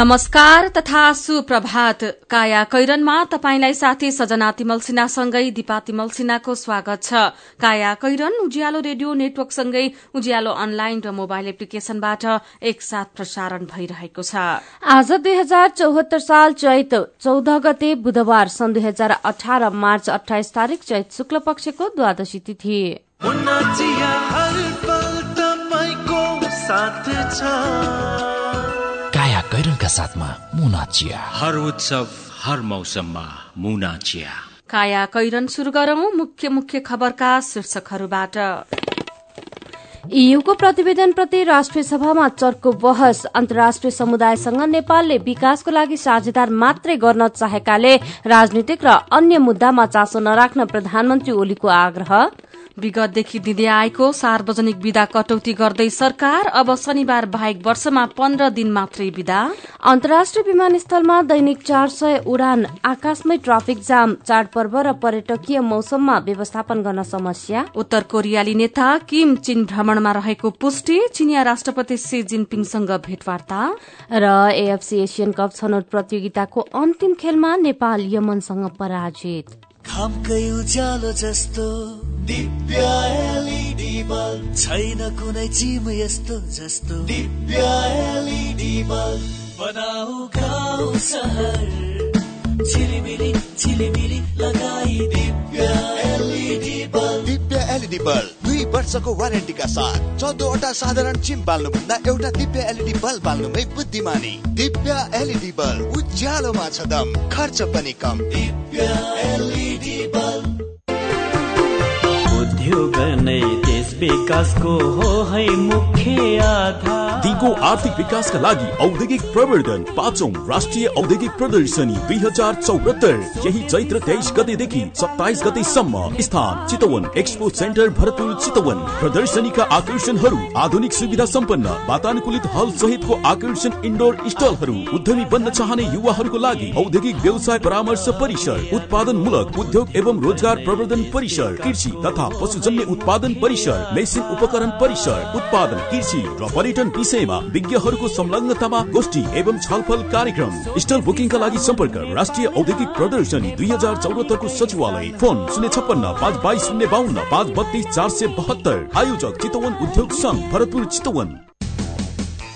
नमस्कार तथा सुप्रभात। काया कैरनमा तपाईंलाई साथी सजना तिमल सिन्हासँगै दिपा तिमल सिन्हाको स्वागत छ। काया कैरन उज्यालो रेडियो नेटवर्कसँगै उज्यालो अनलाइन र मोबाइल एप्लिकेशनबाट एकसाथ प्रसारण भइरहेको छ। आज दुई हजार चौहत्तर साल चैत चौध गते बुधबार सन् दुई हजार अठार मार्च अठाइस तारीक चैत शुक्ल पक्षको द्वादशी तिथि। कैरनका साथमा मुना चिया हर उत्सव हर मौसममा मुना चिया काया कैरन शुरू गरौं मुख्य मुख्य खबरका शीर्षकहरूबाट। ईयूको प्रतिवेदनप्रति राष्ट्रिय सभामा चर्को बहस अन्तर्राष्ट्रिय समुदायसँग नेपालले विकासको लागि साझेदार मात्रै गर्न चाहेकाले राजनीतिक र अन्य मुद्दामा चासो नराख्न प्रधानमन्त्री ओलीको आग्रह। विगतदेखि दिँदै आएको सार्वजनिक विदा कटौती गर्दै सरकार अब शनिबार बाहेक वर्षमा पन्ध्र दिन मात्रै विदा। अन्तर्राष्ट्रिय विमानस्थलमा दैनिक चार सय उडान आकाशमै ट्राफिक जाम चाडपर्व र पर्यटकीय मौसममा व्यवस्थापन गर्न समस्या। उत्तर कोरियाली नेता किम चीन भ्रमणमा रहेको पुष्टि चिनिया राष्ट्रपति सी जिनपिङसँग भेटवार्ता। र एएफसी एसियन कप छनौट प्रतियोगिताको अन्तिम खेलमा नेपाल यमनसँग पराजित। खामकै उज्यालो जस्तो। Divya LED bulb. छैन कुनै चिम यस्तो जस्तो। Divya LED bulb. बनाऊ गाउँ सहर। झिलिमिली झिलिमिली लगाई। Divya LED bulb. Divya LED bulb दुई वर्षको वारेन्टीका साथ चौधवटा साधारण चिम बाल्नुभन्दा एउटा दिव्य एलइडी बल्ब बाल्नुमै बुद्धिमानी। दिव्य एलइडी बल्ब उज्यालोमा छ दम खर्च पनि कम। दिव्य एलइडी बल्ब। उद्योग नै देश विकासको हो है मुख्य आधार। दिगो आर्थिक विकासका लागि औद्योगिक प्रवर्धन पाँचौं राष्ट्रिय औद्योगिक प्रदर्शनी दुई हजार चौहत्तर। यही चैत्र तेइस गतेदेखि सत्ताइस गतेसम्म स्थान चितवन एक्सपो सेन्टर भरतपुर चितवन। प्रदर्शनीका आकर्षणहरू आधुनिक सुविधा सम्पन्न वातानुकूलित हल सहितको आकर्षण इन्डोर स्टलहरू उद्यमी बन्न चाहने युवाहरूको लागि औद्योगिक व्यवसाय परामर्श परिसर उत्पादन मूलक उद्योग एवं रोजगार प्रवर्धन परिसर कृषि तथा पशुजन्य उत्पादन परिसर मेसिन उपकरण परिसर उत्पादन कृषि र पर्यटन विषयमा विज्ञहरूको संलग्नतामा गोष्ठी एवं छलफल कार्यक्रम। स्टल बुकिङका लागि सम्पर्क राष्ट्रिय औद्योगिक प्रदर्शनी दुई हजार चौरात्तरको सचिवालय। फोन शून्य छप्पन्न पाँच बाइस शून्य बाहन्न पाँच बत्तीस चार सय बहत्तर। आयोजक चितवन उद्योग संघ भरतपुर चितवन।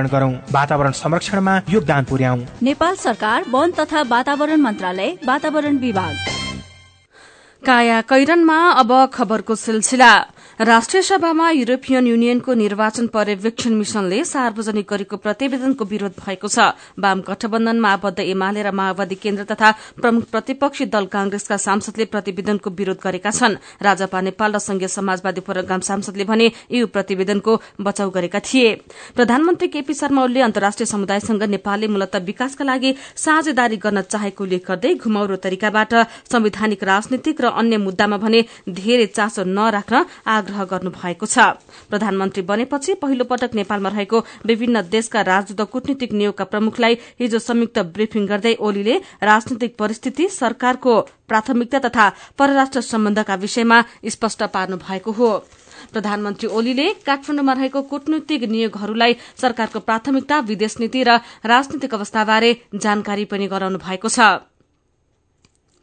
गरौं। वातावरण संरक्षणमा योगदान पुर्याउ। नेपाल सरकार वन तथा वातावरण मन्त्रालय वातावरण विभाग। काया कैरनमा अब खबरको सिलसिला। राष्ट्रिय सभामा युरोपियन युनियनको निर्वाचन पर्यवेक्षण मिशनले सार्वजनिक गरेको प्रतिवेदनको विरोध भएको छ। वाम गठबन्धनमा आबद्ध एमाले र माओवादी केन्द्र तथा प्रमुख प्रतिपक्षी दल कांग्रेसका सांसदले प्रतिवेदनको विरोध गरेका छन्। राजपा नेपाल र संघीय समाजवादी प्रोग्राम सांसदले भने यो प्रतिवेदनको बचाउ गरेका थिए। प्रधानमन्त्री केपी शर्मा ओलीले अन्तर्राष्ट्रिय समुदायसँग नेपालले मूलत विकासका लागि साझेदारी गर्न चाहेको उल्लेख गर्दै घुमाउरो तरिकाबाट संवैधानिक राजनीतिक र अन्य मुद्दामा भने धेरै चासो नराख्न आग्रह गर्नु भएको छ। प्रधानमन्त्री बनेपछि पहिलो पटक नेपालमा रहेको विभिन्न देशका राजदूत कूटनीतिक नियोगका प्रमुखलाई हिजो संयुक्त ब्रिफिङ गर्दै ओलीले राजनीतिक परिस्थिति सरकारको प्राथमिकता तथा परराष्ट्र सम्बन्धका विषयमा स्पष्ट पार्नु भएको हो। प्रधानमन्त्री ओलीले काठमाडौँमा रहेको कूटनीतिक नियोगहरूलाई सरकारको प्राथमिकता विदेश नीति र राजनीतिक अवस्थाबारे जानकारी पनि गराउनु भएको छ।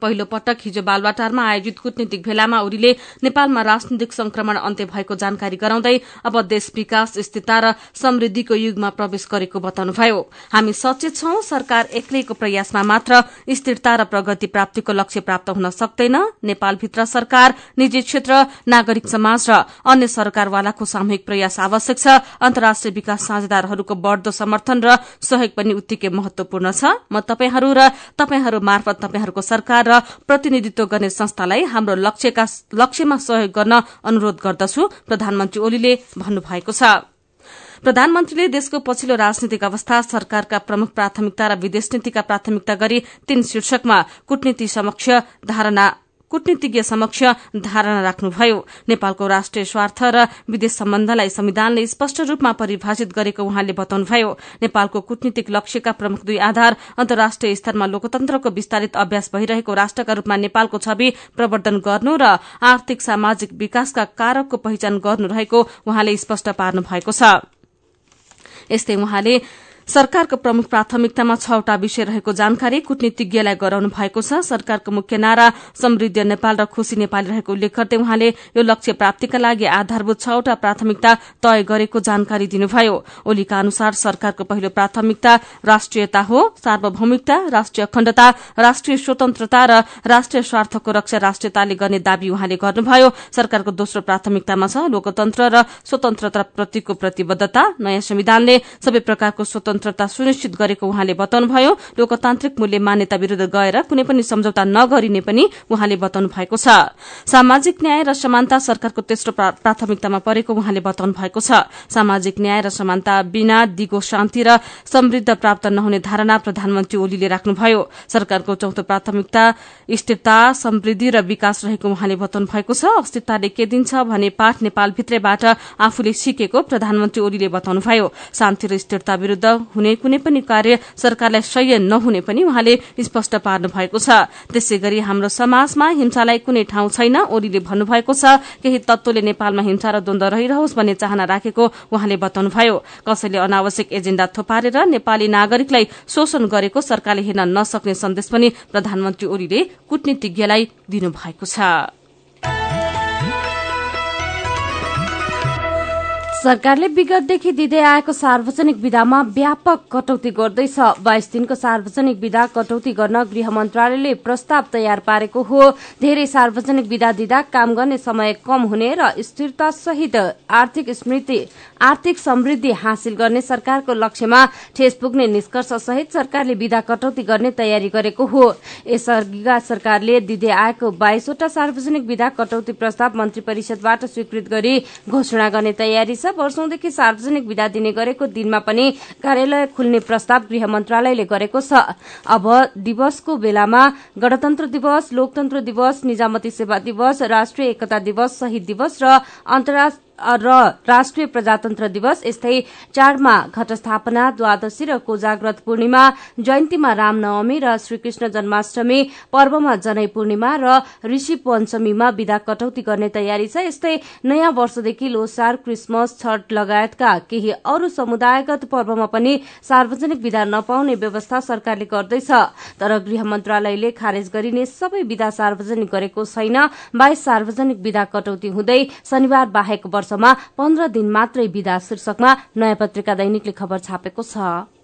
पहिलो पटक हिजो बालवाटारमा आयोजित कूटनीतिक भेलामा ओलीले नेपालमा राजनीतिक संक्रमण अन्त्य भएको जानकारी गराउँदै अब देश विकास स्थिरता र समृद्धिको युगमा प्रवेश गरेको बताउनुभयो। हामी सचेत छौं सरकार एक्लैको प्रयासमा मात्र स्थिरता र प्रगति प्राप्तिको लक्ष्य प्राप्त हुन सक्दैन। नेपालभित्र सरकार निजी क्षेत्र नागरिक समाज र अन्य सरकारवालाको सामूहिक प्रयास आवश्यक छ। अन्तर्राष्ट्रिय विकास साझेदारहरूको बढ़दो समर्थन र सहयोग पनि उत्तिकै महत्वपूर्ण छ। म तपाईहरू र तपाईहरू मार्फत तपाईहरूको सरकार र प्रतिनिधित्व गर्ने संस्थालाई हाम्रो लक्ष्यमा सहयोग गर्न अनुरोध गर्दछु प्रधानमन्त्री ओलीले भन्नुभएको छ। प्रधानमन्त्रीले देशको पछिल्लो राजनीतिक अवस्था सरकारका प्रमुख प्राथमिकता र विदेश नीतिका प्राथमिकता गरी तीन शीर्षकमा कूटनीति समक्ष धारणा कूटनीतिज्ञ समक्ष धारणा राख्नुभयो। नेपालको राष्ट्रिय स्वार्थ र विदेश सम्बन्धलाई संविधानले स्पष्ट रूपमा परिभाषित गरेको उहाँले बताउनुभयो। नेपालको कूटनीतिक लक्ष्यका प्रमुख दुई आधार अन्तर्राष्ट्रिय स्तरमा लोकतन्त्रको विस्तारित अभ्यास भइरहेको राष्ट्रका रूपमा नेपालको छवि प्रवर्धन गर्नु र आर्थिक सामाजिक विकासका कारकको पहिचान गर्नु रहेको उहाँले स्पष्ट पार्नु भएको छ। यस्तै उहाँले सरकारको प्रमुख प्राथमिकतामा छवटा विषय रहेको जानकारी कूटनीतिज्ञलाई गराउनु भएको छ। सरकारको मुख्य नारा समृद्ध नेपाल र खुशी नेपाली रहेको उल्लेख गर्दै उहाँले यो लक्ष्य प्राप्तिका लागि आधारभूत छवटा प्राथमिकता तय गरेको जानकारी दिनुभयो। ओलीका अनुसार सरकारको पहिलो प्राथमिकता राष्ट्रियता हो। सार्वभौमिकता राष्ट्रिय अखण्डता राष्ट्रिय स्वतन्त्रता र राष्ट्रिय स्वार्थको रक्षा राष्ट्रियताले गर्ने दावी उहाँले गर्नुभयो। सरकारको दोस्रो प्राथमिकतामा छ लोकतन्त्र र स्वतन्त्रताप्रतिको प्रतिबद्धता। नयाँ संविधानले सबै प्रकारको स्वतन्त्र स्वतन्त्रता सुनिश्चित गरेको उहाँले बताउनुभयो लोकतान्त्रिक मूल्य मान्यता विरूद्ध गएर कुनै पनि सम्झौता नगरिने पनि उहाँले बताउनु भएको छ। सामाजिक न्याय र समानता सरकारको तेस्रो प्राथमिकतामा परेको उहाँले बताउनु भएको छ। सामाजिक न्याय र समानता बिना दिगो शान्ति र समृद्ध प्राप्त नहुने धारणा प्रधानमन्त्री ओलीले राख्नुभयो। सरकारको चौथो प्राथमिकता स्थिरता समृद्धि र विकास रहेको उहाँले बताउनु भएको छ। अस्थिरताले के दिन्छ भने पाठ नेपालभित्रैबाट आफूले सिकेको प्रधानमन्त्री ओलीले बताउनुभयो। शान्ति र स्थिरता विरूद्ध हुने कुनै पनि कार्य सरकारलाई सह्य नहुने पनि उहाँले स्पष्ट पार्नु भएको छ। त्यसै गरी हाम्रो समाजमा हिंसालाई कुनै ठाउँ छैन ओलीले भन्नुभएको छ केही तत्वले नेपालमा हिंसा र द्वन्द रहिरहोस् भन्ने चाहना राखेको उहाँले बताउनुभयो। कसैले अनावश्यक एजेण्डा थोपारेर नेपाली नागरिकलाई शोषण गरेको सरकारले हेर्न नसक्ने सन्देश पनि प्रधानमन्त्री ओलीले कूटनीतिज्ञलाई दिनुभएको छ। सरकारले विगतदेखि दिँदै आएको सार्वजनिक विधामा व्यापक कटौती गर्दैछ। बाइस दिनको सार्वजनिक विधा कटौती गर्न गृह मन्त्रालयले प्रस्ताव तयार पारेको हो। धेरै सार्वजनिक विधा दिँदा काम गर्ने समय कम हुने र स्थिरता सहित आर्थिक स्मृति आर्थिक समृद्धि हासिल गर्ने सरकारको लक्ष्यमा ठेस पुग्ने निष्कर्ष सहित सरकारले विधा कटौती गर्ने तयारी गरेको हो। यसअघिका सरकारले दिँदै आएको बाइसवटा सार्वजनिक विधा कटौती प्रस्ताव मन्त्री परिषदबाट स्वीकृत गरी घोषणा गर्ने तयारी छ। वर्षौंदेखि सार्वजनिक विदा दिने गरेको दिनमा पनि कार्यालय खुल्ने प्रस्ताव गृह मन्त्रालयले गरेको छ। अब दिवसको बेलामा गणतन्त्र दिवस लोकतन्त्र दिवस निजामती सेवा दिवस राष्ट्रिय एकता दिवस शहीद दिवस र अन्तर्राष्ट्रिय र राष्ट्रिय प्रजातन्त्र दिवस यस्तै चाडमा घटस्थापना द्वादशी र कोजाग्रत पूर्णिमा जयन्तीमा रामनवमी र श्रीकृष्ण जन्माष्टमी पर्वमा जनै पूर्णिमा र ऋषि पञ्चमीमा विदा कटौती गर्ने तयारी छ। यस्तै नयाँ वर्षदेखि लोसार क्रिसमस छठ लगायतका केही अरू समुदायगत पर्वमा पनि सार्वजनिक विदा नपाउने व्यवस्था सरकारले गर्दैछ। तर गृह मन्त्रालयले खारेज गरिने सबै विदा सार्वजनिक गरेको छैन। बाइस सार्वजनिक विदा कटौती हुँदै शनिबार बाहेक वर्ष वर्षमा पन्ध्र दिन मात्रै विदा शीर्षकमा नयाँ पत्रिका दैनिकले खबर छापेको छ।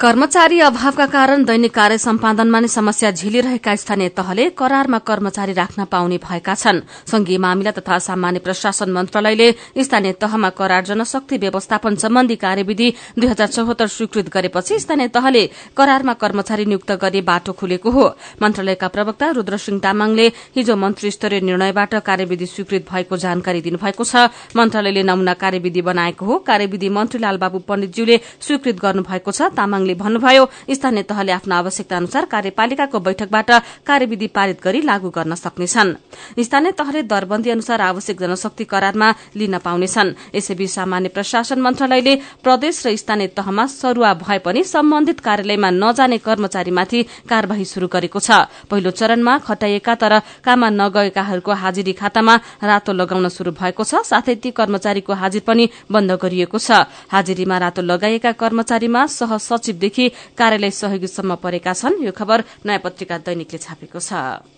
कर्मचारी अभावका कारण दैनिक कार्य सम्पादनमा नै समस्या झेलिरहेका स्थानीय तहले करारमा कर्मचारी राख्न पाउने भएका छन्। संघीय मामिला तथा सामान्य प्रशासन मन्त्रालयले स्थानीय तहमा करार जनशक्ति व्यवस्थापन सम्बन्धी कार्यविधि दुई हजार चौहत्तर स्वीकृत गरेपछि स्थानीय तहले करारमा कर्मचारी नियुक्त गरी बाटो खुलेको हो। मन्त्रालयका प्रवक्ता रूद्रसिंह तामाङले हिजो मन्त्री स्तरीय निर्णयबाट कार्यविधि स्वीकृत भएको जानकारी दिनुभएको छ। मन्त्रालयले नमूना कार्यविधि बनाएको हो। कार्यविधि मन्त्री लालबाबु पण्डितज्यूले स्वीकृत गर्नुभएको छ। तामाङ तामाङले भन्नुभयो स्थानीय तहले आफ्नो आवश्यकता अनुसार कार्यपालिकाको बैठकबाट कार्यविधि पारित गरी लागू गर्न सक्नेछन्। स्थानीय तहले दरबन्दी अनुसार आवश्यक जनशक्ति करारमा लिन पाउनेछन्। यसैबीच सामान्य प्रशासन मन्त्रालयले प्रदेश र स्थानीय तहमा सरूवा भए पनि सम्बन्धित कार्यालयमा नजाने कर्मचारीमाथि कार्यवाही शुरू गरेको छ। पहिलो चरणमा खटाइएका तर काममा नगएकाहरूको हाजिरी खातामा रातो लगाउन शुरू भएको छ। साथै ती कर्मचारीको हाजिर पनि बन्द गरिएको छ। हाजिरीमा रातो लगाइएका कर्मचारीमा सह सचिव देखि कार्यालय सहयोगीसम्म परेका छन्। यो खबर नयाँ पत्रिका दैनिकले छापेको छ।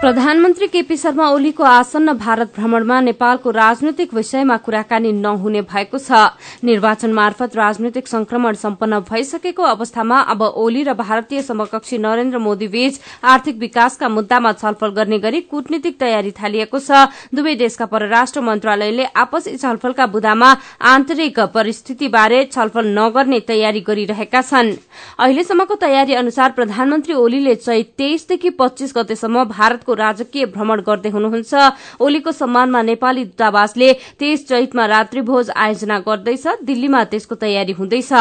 प्रधानमन्त्री केपी शर्मा ओलीको आसन्न भारत भ्रमणमा नेपालको राजनैतिक विषयमा कुराकानी नहुने भएको छ। निर्वाचन मार्फत राजनैतिक संक्रमण सम्पन्न भइसकेको अवस्थामा अब ओली र भारतीय समकक्षी नरेन्द्र मोदी बीच आर्थिक विकासका मुद्दामा छलफल गर्ने गरी कूटनीतिक तयारी थालिएको छ। दुवै देशका परराष्ट्र मन्त्रालयले आपसी छलफलका बुदामा आन्तरिक परिस्थितिबारे छलफल नगर्ने तयारी गरिरहेका छन्। अहिलेसम्मको तयारी अनुसार प्रधानमन्त्री ओलीले चैत तेइसदेखि पच्चीस गतेसम्म भारतको राजकीय भ्रमण गर्दै हुनुहुन्छ। ओलीको सम्मानमा नेपाली दूतावासले तेइस चैतमा रात्रिभोज आयोजना गर्दैछ। दिल्लीमा त्यसको तयारी हुँदैछ।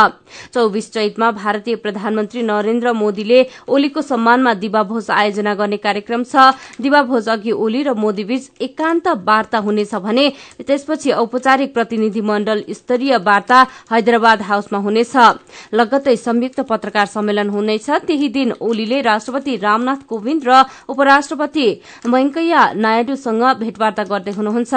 चौविस चैतमा भारतीय प्रधानमन्त्री नरेन्द्र मोदीले ओलीको सम्मानमा दिवाभोज आयोजना गर्ने कार्यक्रम छ। दिवाभोज अघि ओली र मोदीबीच एकान्त वार्ता हुनेछ भने त्यसपछि औपचारिक प्रतिनिधि मण्डल स्तरीय वार्ता हैदराबाद हाउसमा हुनेछ। लगत्तै संयुक्त पत्रकार सम्मेलन हुनेछ। त्यही दिन ओलीले राष्ट्रपति रामनाथ कोविन्द र उपराष्ट्रपति वेंकैया नायडूसँग भेटवार्ता गर्दै हुनुहुन्छ।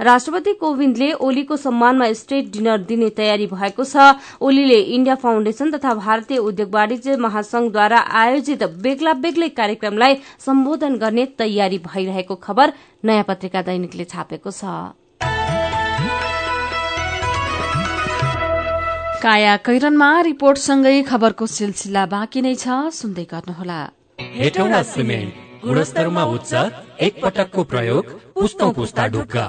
राष्ट्रपति कोविन्दले ओलीको सम्मानमा स्टेट डिनर दिने तयारी भएको छ। ओलीले इण्डिया फाउण्डेशन तथा भारतीय उद्योग वाणिज्य महासंघद्वारा आयोजित बेग्ला बेग्लै कार्यक्रमलाई सम्बोधन गर्ने तयारी भइरहेको खबर नयाँ पत्रिका दैनिकले छापेको छ। काया कैरनमा रिपोर्टसँगै खबरको सिलसिला बाँकी नै छ। सुन्दै गर्नुहोला। गुणस्तरमा उच्च एक पटकको प्रयोग पुस्तौं पुस्ता ढुक्का।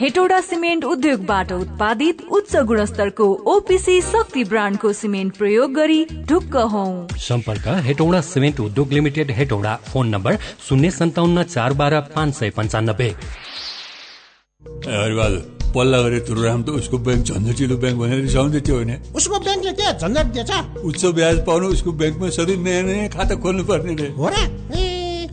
हेटौडा सिमेन्ट उद्योगबाट उत्पादित उच्च गुणस्तरको ओपिसी शक्ति ब्रान्डको सिमेन्ट प्रयोग गरी ढुक्क हौ। सम्पर्क हेटौडा सिमेन्ट उद्योग लिमिटेड हेटौडा। फोन नम्बर शून्य सन्ताउन्न चार बाह्र पाँच सय पन्चानब्बे। पल्ला गरे तुरुराम त उसको ब्याङ्क झन्झटिलो ब्याङ्क भनेर रिसाउँदै थियो भने उसको ब्याङ्कले के झन्झट दिएछ? उच्च ब्याज पाउनु उसको ब्याङ्कमा सधैँ नयाँ नयाँ खाता खोल्नु पर्ने रे। हो र?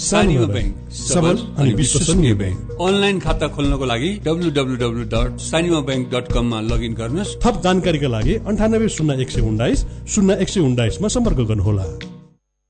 ब्याङ्क सबल अनि विश्वसनीय ब्याङ्क अनलाइन खाता खोल्नको लागि W W W dot Sanima bank dot कममा लगइन गर्नुहोस्। थप जानकारीका लागि अन्ठानब्बे शून्य एक सय उन्नाइस शून्य एक सय उन्नाइसमा सम्पर्क गर्नुहोला।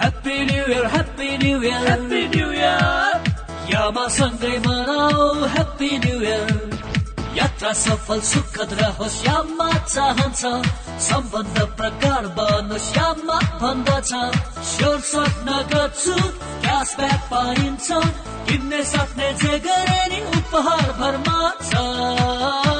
Happy New Year, Happy New Year, Happy New Year. यामा सँगै मनाऊ Happy New Year. यात्रा सफल सुखद रहोस् यामा चाहन्छ सम्बन्ध प्रकार बनोस् यामा भन्दछ स्योर सक्न गर्छु क्यासब्याक पाइन्छ किन्ने सक्ने जे गरे नि उपहार भरमा छ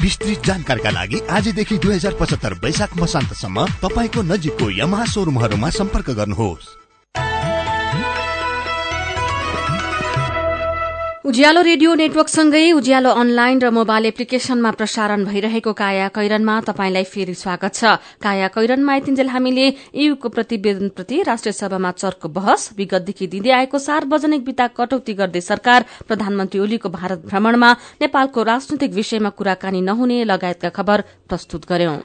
विस्तृत जानकारीका लागि आजदेखि दुई हजार पचहत्तर वैशाख मसान्तसम्म तपाईँको नजिकको यमहा सोरुमहरूमा सम्पर्क गर्नुहोस्। उज्यालो रेडियो नेटवर्कसँगै उज्यालो अनलाइन र मोबाइल एप्लिकेशनमा प्रसारण भइरहेको काया कैरनमा तपाईँलाई फेरि स्वागत छ। काया कैरनमा आइतिन्जेल हामीले ईयूको प्रतिवेदनप्रति राष्ट्रिय सभामा चर्को बहस विगतदेखि दिँदै आएको सार्वजनिक विता कटौती गर्दै सरकार प्रधानमन्त्री ओलीको भारत भ्रमणमा नेपालको राजनैतिक विषयमा कुराकानी नहुने लगायतका खबर प्रस्तुत गर्यौं।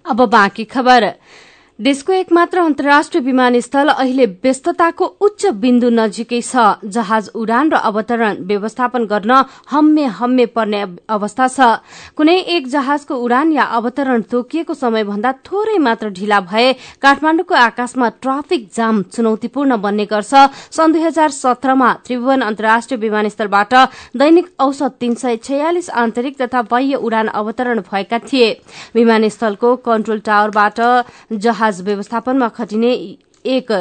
देशको एकमात्र अन्तर्राष्ट्रिय विमानस्थल अहिले व्यस्तताको उच्च बिन्दु नजिकै छ। जहाज उडान र अवतरण व्यवस्थापन गर्न हम्मे हम्मे पर्ने अवस्था छ। कुनै एक जहाजको उडान या अवतरण तोकिएको समयभन्दा थोरै मात्र ढिला भए काठमाण्डुको आकाशमा ट्राफिक जाम चुनौतीपूर्ण बन्ने गर्छ। सन् दुई हजार सत्रमा त्रिभुवन अन्तर्राष्ट्रिय विमानस्थलबाट दैनिक औसत तीन सय छयालिस आन्तरिक तथा बाह्य उडान अवतरण भएका थिए। विमानस्थलको कन्ट्रोल टावरबाट जहाज व्यवस्थापनमा खटिने एक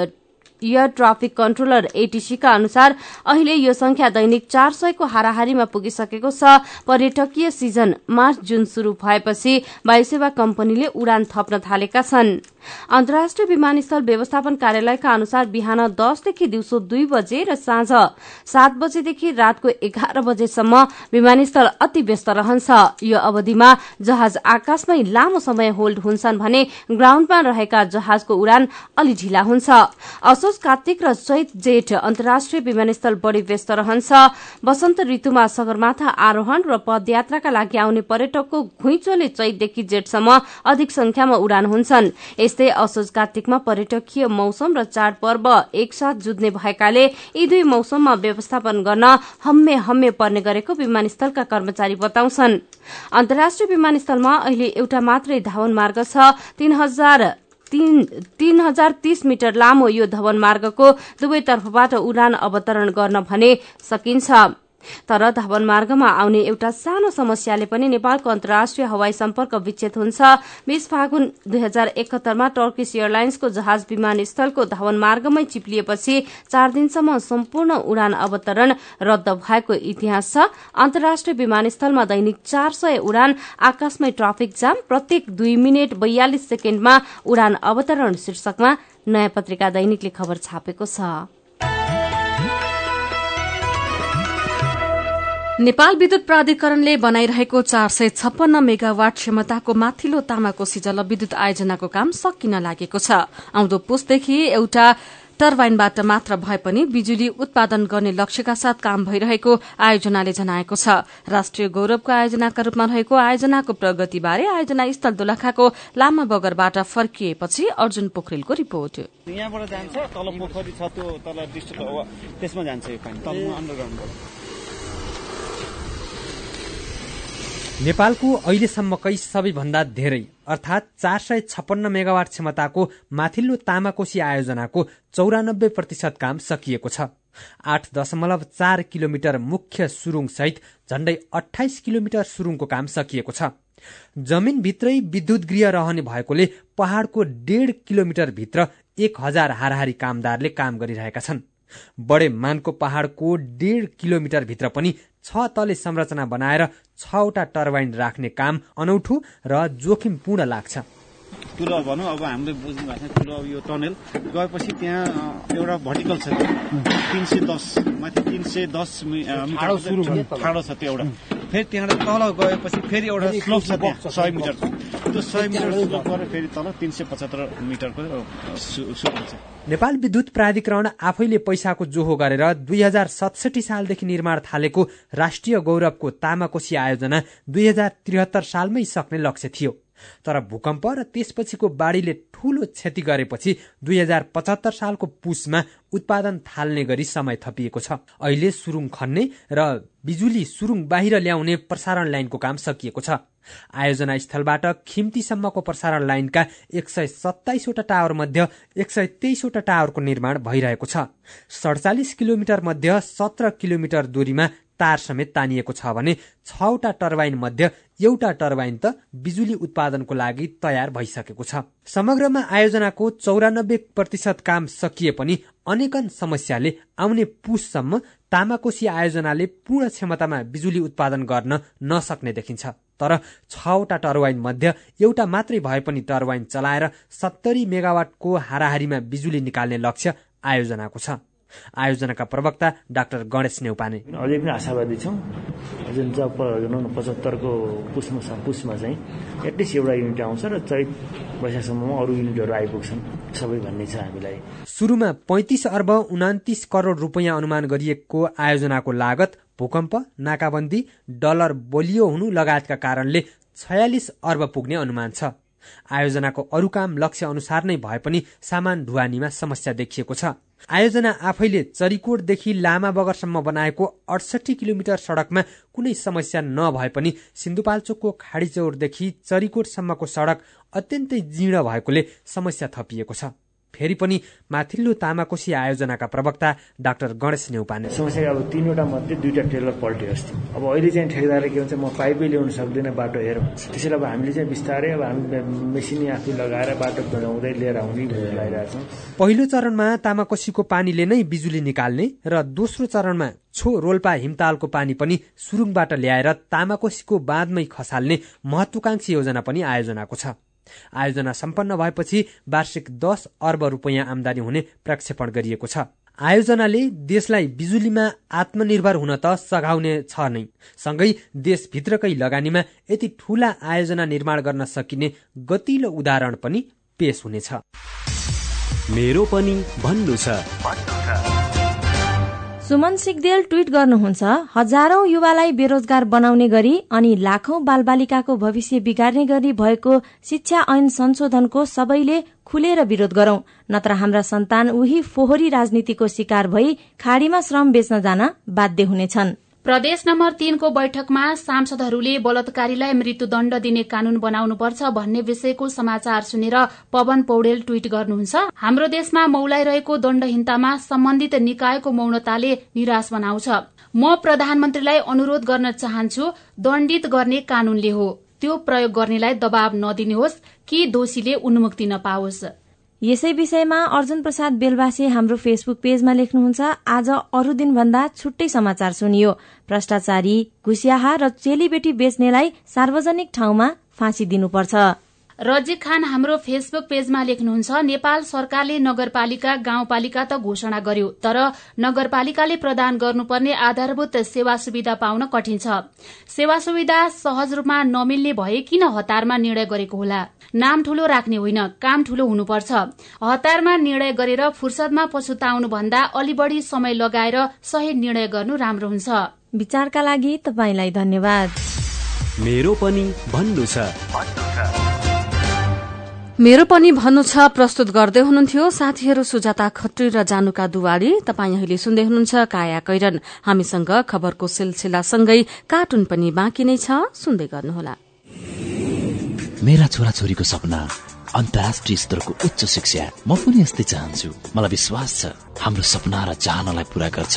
एयर ट्राफिक कन्ट्रोलर एटीसीका अनुसार अहिले यो संख्या दैनिक चार सयको हाराहारीमा पुगिसकेको छ। पर्यटकीय सिजन मार्च जुन शुरू भएपछि वायुसेवा कम्पनीले उडान थप्न थालेका छन्। अन्तर्राष्ट्रिय विमानस्थल व्यवस्थापन कार्यालयका अनुसार बिहान दसदेखि दिउँसो दुई बजे र साँझ सात बजेदेखि रातको एघार बजेसम्म विमानस्थल अति व्यस्त रहन्छ। यो अवधिमा जहाज आकाशमै लामो समय होल्ड हुन्छन् भने ग्राउण्डमा रहेका जहाजको उडान अलि ढिला हुन्छ। असोज कार्तिक र चैत जेठ अन्तर्राष्ट्रिय विमानस्थल बढ़ी व्यस्त रहन्छ। वसन्त ऋतुमा सगरमाथा आरोहण र पदयात्राका लागि आउने पर्यटकको घुइँचोले चैतदेखि जेठसम्म अधिक संख्यामा उडान हुन्छन्। यस्तै असोज कार्तिकमा पर्यटकीय मौसम र चाडपर्व एकसाथ जुझ्ने भएकाले यी दुई मौसममा व्यवस्थापन गर्न हम्मे हम्मे पर्ने गरेको विमानस्थलका कर्मचारी बताउँछन्। अन्तर्राष्ट्रिय विमानस्थलमा अहिले एउटा मात्रै धावन मार्ग छ। तीन हजार तीन हजार तीस मिटर लामो यो धवन मार्गको दुवैतर्फबाट उडान अवतरण गर्न भने सकिन्छ। तर धवन मार्गमा आउने एउटा सानो समस्याले पनि नेपालको अन्तर्राष्ट्रिय हवाई सम्पर्क विच्छेद हुन्छ। बीस फागुन दुई हजार एकहत्तरमा टर्किस एयरलाइन्सको जहाज विमानस्थलको धवन मार्गमै चिप्लिएपछि चार दिनसम्म सम्पूर्ण उडान अवतरण रद्द भएको इतिहास छ। अन्तर्राष्ट्रिय विमानस्थलमा दैनिक चार सय उडान आकाशमै ट्राफिक जाम प्रत्येक दुई मिनट बयालिस सेकेण्डमा उडान अवतरण शीर्षकमा नयाँ पत्रिका दैनिकले खबर छापेको छ। नेपाल विद्युत प्राधिकरणले बनाइरहेको चार सय छप्पन्न मेगावाट क्षमताको माथिल्लो तामाकोशी जलविद्युत आयोजनाको काम सकिन लागेको छ। आउँदो पुसदेखि एउटा टर्बाइनबाट मात्र भए पनि बिजुली उत्पादन गर्ने लक्ष्यका साथ काम भइरहेको आयोजनाले जनाएको छ। राष्ट्रिय गौरवको आयोजनाका रूपमा रहेको आयोजनाको प्रगतिबारे आयोजना स्थल दोलखाको लामा बगरबाट फर्किएपछि अर्जुन पोखरेलको रिपोर्ट। यहाँबाट जान्छ तल पोखरी छ त्यो तल डिस्ट्रिक्ट त्यसमा जान्छ यो पानी तल अन्डरग्राउन्डबाट नेपालको अहिलेसम्मकै सबैभन्दा धेरै अर्थात चार सय छप्पन्न मेगावाट क्षमताको माथिल्लो तामाकोशी आयोजनाको चौरानब्बे प्रतिशत काम सकिएको छ। आठ दशमलव चार किलोमिटर मुख्य सुरुङ सहित झण्डै अठाइस किलोमिटर सुरुङको काम सकिएको छ। जमिनभित्रै विद्युत गृह रहने भएकोले पहाड़को डेढ किलोमिटर भित्र एक हजार हाराहारी कामदारले काम गरिरहेका छन्। बडे मानको पहाड़को डेढ किलोमिटर भित्र पनि छ तले संरचना बनाएर छवटा टर्बाइन राख्ने काम अनौठो र जोखिमपूर्ण लाग्छ। ठुलो भनौँ अब हामीले बुझ्नु भएको छ ठुलो अब यो टनेल। गएपछि त्यहाँ एउटा भर्टिकल छ। तिन सय दस माथि तिन सय दस ठाडो छ। त्यो एउटा। फेरि त्यहाँबाट तल गएपछि फेरि एउटा स्लोप छ त्यहाँ सय मिटर। त्यो सय मिटर स्लोप गरेर फेरि तल तिन सय पचहत्तर मिटरको सुरु छ। नेपाल विद्युत प्राधिकरण आफैले पैसाको जोहो गरेर दुई हजार सतसठी सालदेखि निर्माण थालेको राष्ट्रिय गौरवको तामाकोशी आयोजना दुई हजार त्रिहत्तर सालमै सक्ने लक्ष्य थियो। तर भूकम्प र त्यसपछिको बाढ़ीले ठूलो क्षति गरेपछि दुई हजार पचहत्तर सालको पुसमा उत्पादन थाल्ने गरी समय थपिएको छ। अहिले सुरुङ खन्ने र बिजुली सुरुङ बाहिर ल्याउने प्रसारण लाइनको काम सकिएको छ। आयोजना स्थलबाट खिम्तीसम्मको प्रसारण लाइनका एक सय सत्ताइसवटा टावर मध्ये एक सय तेइसवटा टावरको निर्माण भइरहेको छ। सडचालिस किलोमिटर मध्ये सत्र किलोमिटर दूरीमा तार समेत तानिएको छ भने छवटा टर्बाइन मध्ये एउटा टर्बाइन त बिजुली उत्पादनको लागि तयार भइसकेको छ। समग्रमा आयोजनाको चौरानब्बे प्रतिशत काम सकिए पनि अनेकन समस्याले आउने पुससम्म तामाकोशी आयोजनाले पूर्ण क्षमतामा बिजुली उत्पादन गर्न नसक्ने देखिन्छ। तर छवटा टर्बाइन मध्ये एउटा मात्रै भए पनि टर्बाइन चलाएर सत्तरी मेगावाटको हाराहारीमा बिजुली निकाल्ने लक्ष्य आयोजनाको छ। आयोजनाका प्रवक्ता डाक्टर गणेश नेउपाने। अझै पनि आशावादी छौँ। जुन चाहिँ पचहत्तरको पुसमा पुसमा चाहिँ एटलिस्ट एउटा युनिट आउँछ र चैत वैशाखसम्ममा अरू युनिटहरू आइपुग्छन्। सबै भन्ने छ हामीलाई। सुरुमा पैंतिस अर्ब उनातिस करोड़ रुपियाँ अनुमान गरिएको आयोजनाको लागत भूकम्प नाकाबन्दी डलर बलियो हुनु लगायतका कारणले छयालिस अर्ब पुग्ने अनुमान छ। आयोजनाको अरू काम लक्ष्य अनुसार नै भए पनि सामान ढुवानीमा समस्या देखिएको छ। आयोजना आफैले चरीकोटदेखि लामा बगरसम्म बनाएको अडसठी किलोमिटर सड़कमा कुनै समस्या नभए पनि सिन्धुपाल्चोकको खाडीचौरदेखि चरीकोटसम्मको सड़क अत्यन्तै जीर्ण भएकोले समस्या थपिएको छ। फेरि पनि माथिल्लो तामाकोशी आयोजनाका प्रवक्ता डाक्टर गणेश नेउपाने समस्या अब तिनवटा मध्ये दुईवटा टेलर पल्ट्यो अस्ति। अब अहिले चाहिँ ठेकेदारले के भन्छ म पाइपै ल्याउन सक्दिनँ बाटो हेर त्यसैले अब हामीले चाहिँ बिस्तारै अब हामी मेसिनै आफै लगाएर बाटो बनाउँदै लिएर आउने लगाइरहेछौँ पहिलो चरणमा तामाकोशीको पानीले नै बिजुली निकाल्ने र दोस्रो चरणमा छो रोल्पा हिमतालको पानी पनि सुरुङबाट ल्याएर तामाकोशीको बाँधमै खसाल्ने महत्वाकांक्षी योजना पनि आयोजनाको छ। आयोजना सम्पन्न भएपछि वार्षिक दस अर्ब रूपियाँ आमदानी हुने प्रक्षेपण गरिएको छ। आयोजनाले देशलाई बिजुलीमा आत्मनिर्भर हुन त सघाउने छ नै। सँगै देशभित्रकै लगानीमा यति ठूला आयोजना निर्माण गर्न सकिने गतिलो उदाहरण पनि पेश हुनेछ। मेरो पनि भन्नु छ। सुमन सिगदेल ट्वीट गर्नुहुन्छ हजारौं युवालाई बेरोजगार बनाउने गरी अनि लाखौं बालबालिकाको भविष्य बिगार्ने गरी भएको शिक्षा ऐन संशोधनको सबैले खुलेर विरोध गरौं। नत्र हाम्रा सन्तान उही फोहोरी राजनीतिको शिकार भई खाड़ीमा श्रम बेच्न जान बाध्य हुनेछन्। प्रदेश नम्बर तीनको बैठकमा सांसदहरूले बलात्कारीलाई मृत्युदण्ड दिने कानून बनाउनुपर्छ भन्ने विषयको समाचार सुनेर पवन पौडेल ट्वीट गर्नुहुन्छ। हाम्रो देशमा मौलाइरहेको दण्डहीनतामा सम्बन्धित निकायको मौनताले निराश बनाउँछ। म प्रधानमन्त्रीलाई अनुरोध गर्न चाहन्छु दण्डित गर्ने कानूनले हो। त्यो प्रयोग गर्नेलाई दबाव नदिनुहोस् कि दोषीले उन्मुक्ति नपाओस्। यसै विषयमा अर्जुन प्रसाद बेलवासी हाम्रो फेसबुक पेजमा लेख्नुहुन्छ आज अरू दिनभन्दा छुट्टै समाचार सुनियो। भ्रष्टाचारी घुसियाहा र चेलीबेटी बेच्नेलाई सार्वजनिक ठाउँमा फाँसी दिनुपर्छ। रजिक खान हाम्रो फेसबुक पेजमा लेख्नुहुन्छ नेपाल सरकारले नगरपालिका गाउँपालिका त घोषणा गर्यो तर नगरपालिकाले प्रदान गर्नुपर्ने आधारभूत सेवा सुविधा पाउन कठिन छ। सेवा सुविधा सहज रूपमा नमिल्ने भए किन हतारमा निर्णय गरेको होला? नाम ठूलो राख्ने होइन काम ठूलो हुनुपर्छ। हतारमा निर्णय गरेर फुर्सदमा पछुताउनु भन्दा अलि बढ़ी समय लगाएर सही निर्णय गर्नु राम्रो हुन्छ। विचारका लागि तपाईँलाई धन्यवाद। मेरो पनि भन्नु छ। मेरो पनि भन्नु छ प्रस्तुत गर्दै हुनुहुन्थ्यो साथीहरू सुजाता खत्री र जानुका दुवाली तपाईँ अहिले सुन्दै हुनुहुन्छ काया कैरन। हामीसँग खबरको सिलसिलासँगै कार्टुन पनि बाँकी नै छ सुन्दै गर्नुहोला। मेरा छोराछोरीको सपना अन्तर्राष्ट्रिय स्तरको उच्च शिक्षा। म पनि यस्तै चाहन्छु। मलाई विश्वास छ हाम्रो सपना र चाहनालाई पूरा गर्छ।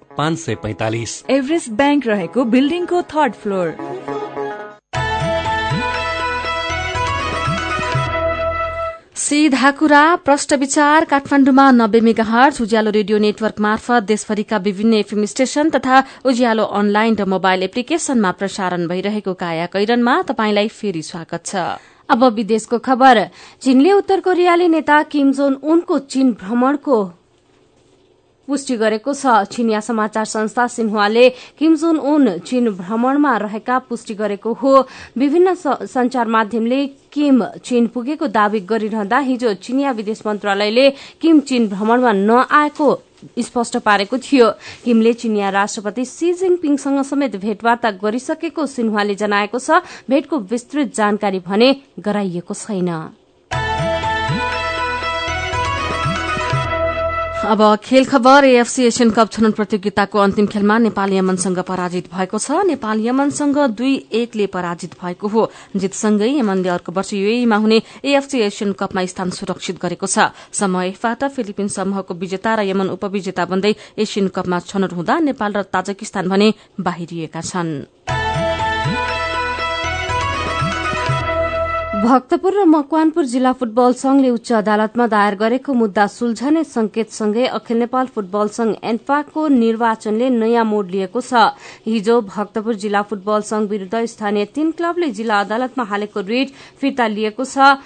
पाँच सय पैतालिस। एभरेस्ट ब्याङ्क रहेको बिल्डिङको थर्ड फ्लोर। सीधा कुरा प्रष्ट विचार काठमाण्डुमा नब्बे मेगाहर्ज उज्यालो रेडियो नेटवर्क मार्फत देशभरिका विभिन्न एफएम स्टेशन तथा उज्यालो अनलाइन र मोबाइल एप्लिकेशनमा प्रसारण भइरहेको काया कैरनमा तपाईंलाई फेरि स्वागत छ। अब विदेशको खबर। चीनले उत्तर कोरियाली नेता किम जोन उनको चीन भ्रमणको पुष्टि गरेको छ। चिनिया समाचार संस्था सिन्हुवाले किम जुन उन चीन भ्रमणमा रहेका पुष्टि गरेको हो। विभिन्न संचार माध्यमले किम चीन पुगेको दावी गरिरहँदा हिजो चिनिया विदेश मन्त्रालयले किम चीन भ्रमणमा नआएको स्पष्ट पारेको थियो। किमले चिनिया राष्ट्रपति सी जिङपिङसँग समेत भेटवार्ता गरिसकेको सिन्हाले जनाएको छ। भेटको विस्तृत जानकारी भने गराइएको छैन। अब खेल खबर एएफसी एसियन कप छनौट प्रतियोगिताको अन्तिम खेलमा नेपाल यमनसँग पराजित भएको छ। नेपाल यमनसँग दुई एकले पराजित भएको हो। जितसँगै यमनले अर्को वर्ष युएमा हुने एएफसी एसियन कपमा स्थान सुरक्षित गरेको छ। समयबाट फिलिपिन समूहको विजेता र यमन उपविजेता बन्दै एसियन कपमा छनौट हुँदा नेपाल र ताजकिस्तान भने बाहिरिएका छनृ। भक्तपुर र मकवानपुर जिल्ला फुटबल संघले उच्च अदालतमा दायर गरेको मुद्दा सुल्झने संकेतसँगै अखिल नेपाल फुटबल संघ एन्फाको निर्वाचनले नयाँ मोड लिएको छ। हिजो भक्तपुर जिल्ला फुटबल संघ विरूद्ध स्थानीय तीन क्लबले जिल्ला अदालतमा हालेको रिट फिर्ता लिएको छ।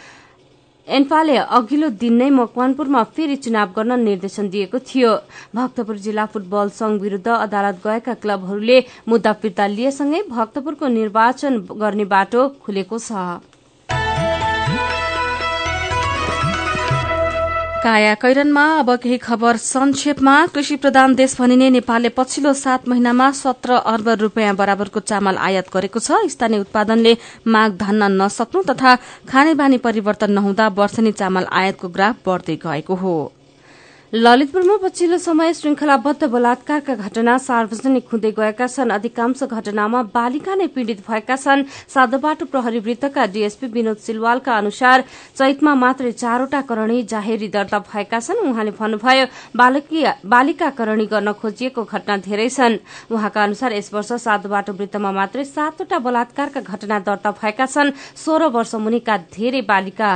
एन्फाले अघिल्लो दिन नै मकवानपुरमा फेरि चुनाव गर्न निर्देशन दिएको थियो। भक्तपुर जिल्ला फुटबल संघ विरूद्ध अदालत गएका क्लबहरूले मुद्दा फिर्ता लिएसँगै भक्तपुरको निर्वाचन गर्ने बाटो खुलेको छ। काया कैरनमा अब केही खबर संक्षेपमा। कृषि प्रधान देश भनिने नेपालले पछिल्लो सात महिनामा सत्र अर्ब रूपियाँ बराबरको चामल आयात गरेको छ। स्थानीय उत्पादनले माग धान्न नसक्नु तथा खानेबानी परिवर्तन नहुँदा वर्षनी चामल आयातको ग्राफ बढ़दै गएको हो। ललितपुरमा पछिल्लो समय श्रृंखलाबद्ध बलात्कारका घटना सार्वजनिक हुँदै गएका छन्। अधिकांश घटनामा बालिका नै पीड़ित भएका छन्। साधोबाटो प्रहरी वृत्तका डीएसपी विनोद सिलवालका अनुसार चैतमा मात्रै चारवटा करणी जाहेरी दर्ता भएका छन्। उहाँले भन्नुभयो बालिका करणी गर्न खोजिएको घटना धेरै छन्। उहाँका अनुसार यस वर्ष साधोबाटो वृत्तमा मात्रै सातवटा बलात्कारका घटना दर्ता भएका छन्। सोह्र वर्ष मुनिका धेरै बालिका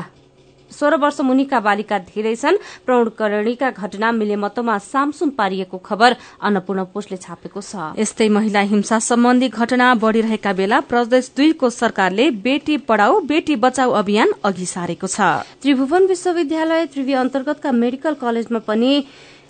सोह्र वर्ष मुनिका बालिका धेरै छन्। प्रौढकरणीका घटना मिलेमतोमा सामसुम पारिएको खबर अन्नपूर्ण पोस्टले छापेको छ। यस्तै महिला हिंसा सम्बन्धी घटना बढ़िरहेका बेला प्रदेश दुईको सरकारले बेटी पढ़ाऊ बेटी बचाऊ अभियान अघि सारेको छ। त्रिभुवन विश्वविद्यालय त्रिवी अन्तर्गतका मेडिकल कलेजमा पनि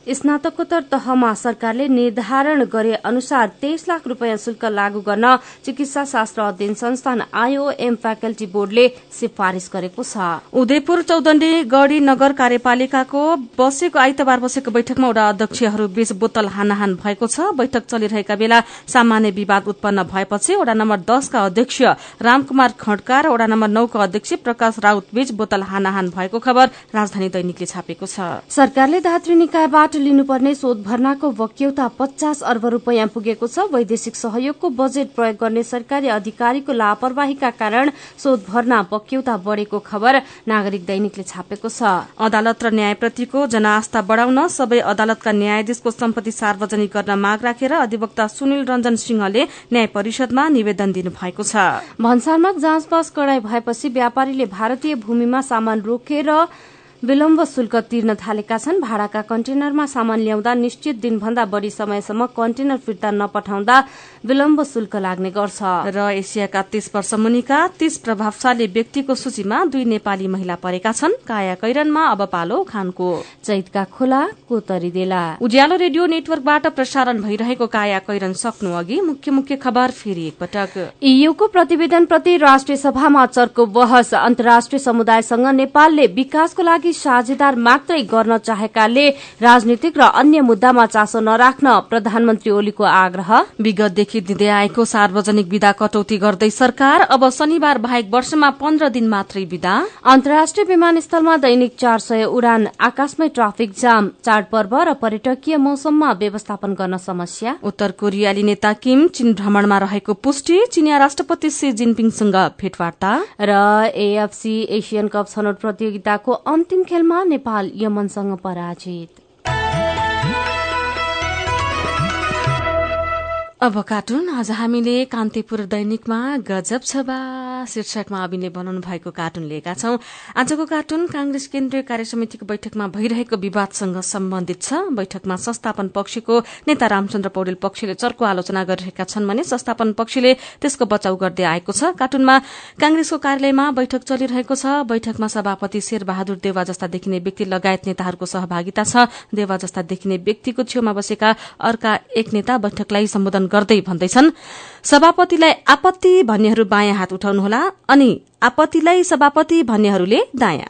स्नातकोत्तर तहमा सरकारले निर्धारण गरे अनुसार तेइस लाख रूपियाँ शुल्क लागू गर्न चिकित्सा शास्त्र अध्ययन संस्थान आइओएम फ्याकल्टी बोर्डले सिफारिश गरेको छ। उदयपुर चौदण्डी गढ़ी नगर कार्यपालिकाको बसेको आइतबार बसेको बैठकमा वडा अध्यक्षहरू बीच बोतल हानाहान भएको छ। बैठक चलिरहेका बेला सामान्य विवाद उत्पन्न भएपछि वडा नम्बर दसका अध्यक्ष रामकुमार खड्का र वडा नम्बर नौका अध्यक्ष प्रकाश राउत बीच बोतल हानाहान भएको खबर राजधानी दैनिकले छापेको छ। सरकारले धात्री निकायबाट लिनुपर्ने शोध भर्नाको वक्यौता पचास अर्ब रूपियाँ पुगेको छ। वैदेशिक सहयोगको बजेट प्रयोग गर्ने सरकारी अधिकारीको लापरवाहीका कारण शोध भर्ना वक्यौता बढ़ेको खबर नागरिक दैनिकले छापेको छ। अदालत र न्यायप्रतिको जनआस्था बढ़ाउन सबै अदालतका न्यायाधीशको सम्पत्ति सार्वजनिक गर्न माग राखेर अधिवक्ता सुनिल रञ्जन सिंहले न्याय परिषदमा निवेदन दिनुभएको छ। भन्सारमा जाँचबास कडाई भएपछि व्यापारीले भारतीय भूमिमा सामान रोकेर विलम्ब शुल्क तिर्न थालेका छन्। भाड़ाका कन्टेनरमा सामान ल्याउँदा निश्चित दिनभन्दा बढ़ी समयसम्म कन्टेनर फिर्ता नपठाउँदा विलम्ब शुल्क लाग्ने गर्छ। र एसियाका तीस वर्ष मुनिका तीस प्रभावशाली व्यक्तिको सूचीमा दुई नेपाली महिला परेका छन्। काया कैरनमा अब पालो खानको। चैतका खोला कोतरी देला। उज्यालो रेडियो नेटवर्कबाट प्रसारण भइरहेको काया कैरन सक्नु अघि मुख्य मुख्य खबर फेरि एकपटक। इयूको प्रतिवेदनप्रति राष्ट्रिय सभामा चर्को बहस। अन्तर्राष्ट्रिय समुदायसँग नेपालले विकासको लागि लागि साझेदार मात्रै गर्न चाहेकाले राजनीतिक र अन्य मुद्दामा चासो नराख्न प्रधानमन्त्री ओलीको आग्रह। विगतदेखि दिँदै आएको सार्वजनिक विदा कटौती गर्दै सरकार अब शनिबार बाहेक वर्षमा पन्ध्र दिन मात्रै विदा। अन्तर्राष्ट्रिय विमानस्थलमा दैनिक चार सय उडान आकाशमै ट्राफिक जाम चाडपर्व र पर्यटकीय मौसममा व्यवस्थापन गर्न समस्या। उत्तर कोरियाली नेता किम चीन भ्रमणमा रहेको पुष्टि चिनिया राष्ट्रपति सी जिनपिङसँग भेटवार्ता। र एएफसी एसियन कप छनौट प्रतियोगिताको अन्तिम अन्तिम खेलमा नेपाल यमनसँग पराजित। अब कार्टुन आज हामीले कान्तिपुर दैनिकमा गजब छ शीर्षकमा अभिनय बनाउनु भएको कार्टुन लिएका छौं। आजको कार्टुन कांग्रेस केन्द्रीय कार्य समितिको बैठकमा भइरहेको विवादसँग सम्बन्धित छ। बैठकमा संस्थापन पक्षको नेता रामचन्द्र पौडेल पक्षले चर्को आलोचना गरिरहेका छन् भने संस्थापन पक्षले त्यसको बचाउ गर्दै आएको छ। कार्टुनमा कांग्रेसको कार्यालयमा बैठक चलिरहेको छ। बैठकमा सभापति शेर बहादुर देवा जस्ता देखिने व्यक्ति लगायत नेताहरूको सहभागिता छ। देवा जस्ता देखिने व्यक्तिको छेउमा बसेका अर्का एक नेता बैठकलाई सम्बोधन गर्दै भन्दैछन् सभापतिलाई आपत्ति भन्नेहरू बायाँ हात उठाउनुहोला अनि आपत्तिलाई सभापति भन्नेहरूले दायाँ।